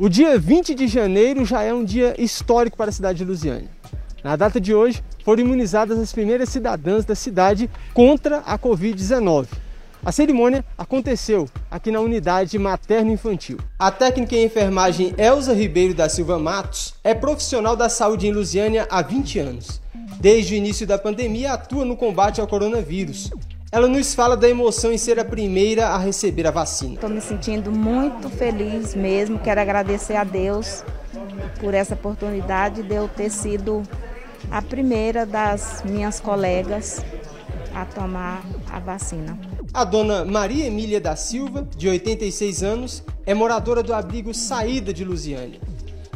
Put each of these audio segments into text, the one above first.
O dia 20 de janeiro já é um dia histórico para a cidade de Lusiânia. Na data de hoje, foram imunizadas as primeiras cidadãs da cidade contra a Covid-19. A cerimônia aconteceu aqui na unidade materno-infantil. A técnica em enfermagem Elza Ribeiro da Silva Matos é profissional da saúde em Lusiânia há 20 anos. Desde o início da pandemia, atua no combate ao coronavírus ela nos fala da emoção em ser a primeira a receber a vacina. Estou me sentindo muito feliz mesmo. Quero agradecer a Deus por essa oportunidade de eu ter sido a primeira das minhas colegas a tomar a vacina. A dona Maria Emília da Silva, de 86 anos, é moradora do abrigo Saída de Lusiânia.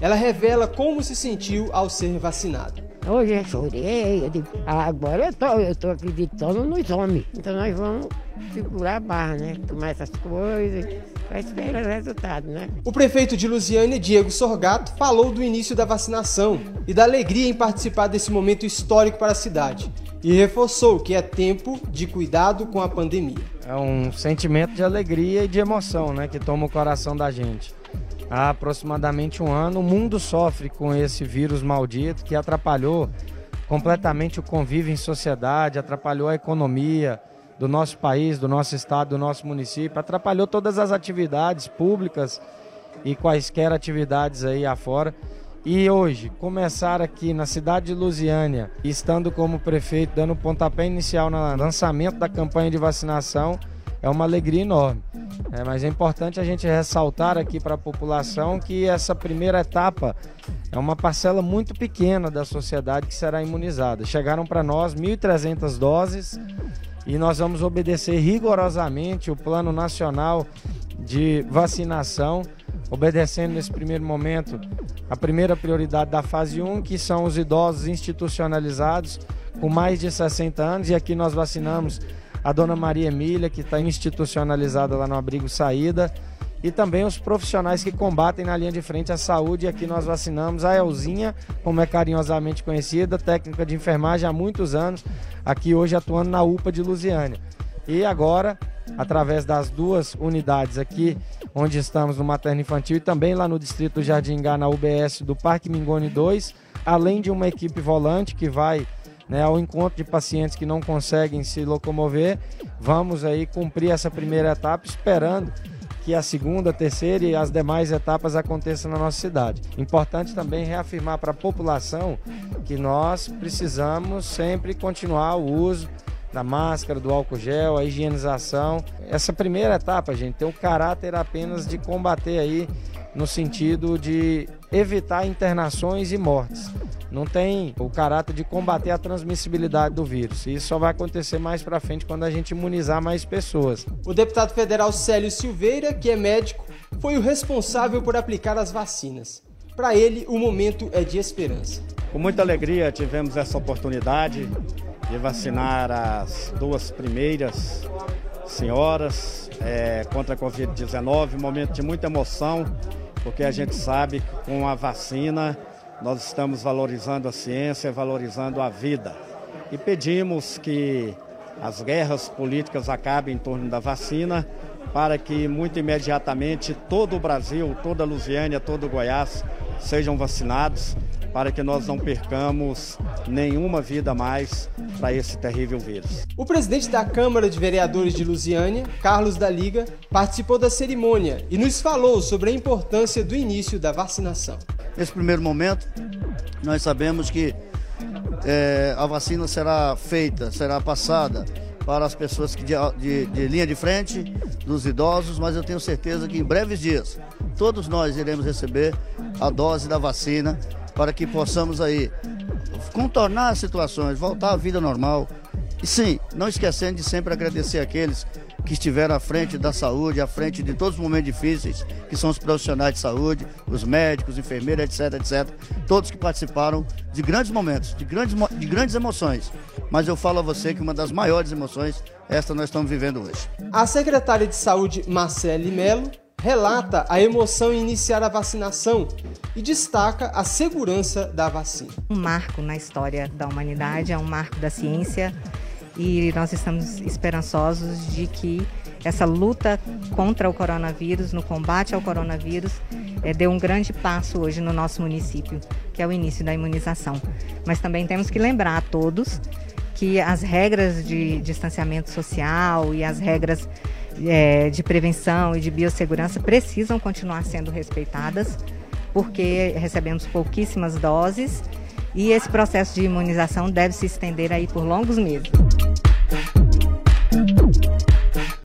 Ela revela como se sentiu ao ser vacinada. Hoje eu chorei, eu digo, agora eu tô, eu tô acreditando nos homens. Então nós vamos segurar a barra, né? Tomar essas coisas, para esperar o resultado, né? O prefeito de Lusiânia, Diego Sorgato, falou do início da vacinação e da alegria em participar desse momento histórico para a cidade. E reforçou que é tempo de cuidado com a pandemia. É um sentimento de alegria e de emoção, né? Que toma o coração da gente há aproximadamente um ano. O mundo sofre com esse vírus maldito que atrapalhou completamente o convívio em sociedade, atrapalhou a economia do nosso país, do nosso estado, do nosso município, atrapalhou todas as atividades públicas e quaisquer atividades aí afora. E hoje, começar aqui na cidade de Lusiânia, estando como prefeito, dando o pontapé inicial no lançamento da campanha de vacinação, é uma alegria enorme. É, mas é importante a gente ressaltar aqui para a população que essa primeira etapa é uma parcela muito pequena da sociedade que será imunizada. Chegaram para nós 1.300 doses e nós vamos obedecer rigorosamente o Plano Nacional de Vacinação, obedecendo nesse primeiro momento a primeira prioridade da fase 1, que são os idosos institucionalizados com mais de 60 anos, e aqui nós vacinamos a dona Maria Emília, que está institucionalizada lá no Abrigo Saída, e também os profissionais que combatem na linha de frente a saúde. E aqui nós vacinamos a Elzinha, como é carinhosamente conhecida, técnica de enfermagem há muitos anos, aqui hoje atuando na UPA de Lusiânia. E agora, através das duas unidades aqui, onde estamos no materno infantil e também lá no distrito Jardim Gá, na UBS do Parque Mingone 2, além de uma equipe volante que vai né, ao encontro de pacientes que não conseguem se locomover. Vamos aí cumprir essa primeira etapa, esperando que a segunda, terceira e as demais etapas aconteçam na nossa cidade. Importante também reafirmar para a população que nós precisamos sempre continuar o uso da máscara, do álcool gel, a higienização. Essa primeira etapa, gente, tem o caráter apenas de combater aí no sentido de evitar internações e mortes não tem o caráter de combater a transmissibilidade do vírus. Isso só vai acontecer mais para frente quando a gente imunizar mais pessoas. O deputado federal Célio Silveira, que é médico, foi o responsável por aplicar as vacinas. Para ele, o momento é de esperança. Com muita alegria tivemos essa oportunidade de vacinar as duas primeiras senhoras é, contra a Covid-19. Um momento de muita emoção, porque a gente sabe que com a vacina nós estamos valorizando a ciência, valorizando a vida. E pedimos que as guerras políticas acabem em torno da vacina, para que muito imediatamente todo o Brasil, toda a Lusiânia, todo o Goiás sejam vacinados, para que nós não percamos nenhuma vida mais para esse terrível vírus. O presidente da Câmara de Vereadores de Lusiânia, Carlos da Liga, participou da cerimônia e nos falou sobre a importância do início da vacinação. Nesse primeiro momento, nós sabemos que é, a vacina será feita, será passada para as pessoas que de, de, de, linha de frente, dos idosos, mas eu tenho certeza que em breves dias todos nós iremos receber a dose da vacina para que possamos aí contornar as situações, voltar à vida normal. E sim, não esquecendo de sempre agradecer aqueles que estiveram à frente da saúde, à frente de todos os momentos difíceis, que são os profissionais de saúde, os médicos, enfermeiras, etc, etc. Todos que participaram de grandes momentos, de grandes, de grandes emoções. Mas eu falo a você que uma das maiores emoções, esta nós estamos vivendo hoje. A secretária de Saúde, Marcele Melo, relata a emoção em iniciar a vacinação e destaca a segurança da vacina. Um marco na história da humanidade, é um marco da ciência e nós estamos esperançosos de que essa luta contra o coronavírus, no combate ao coronavírus, é, deu um grande passo hoje no nosso município, que é o início da imunização. Mas também temos que lembrar a todos que as regras de distanciamento social e as regras é, de prevenção e de biossegurança precisam continuar sendo respeitadas, porque recebemos pouquíssimas doses e esse processo de imunização deve se estender aí por longos meses.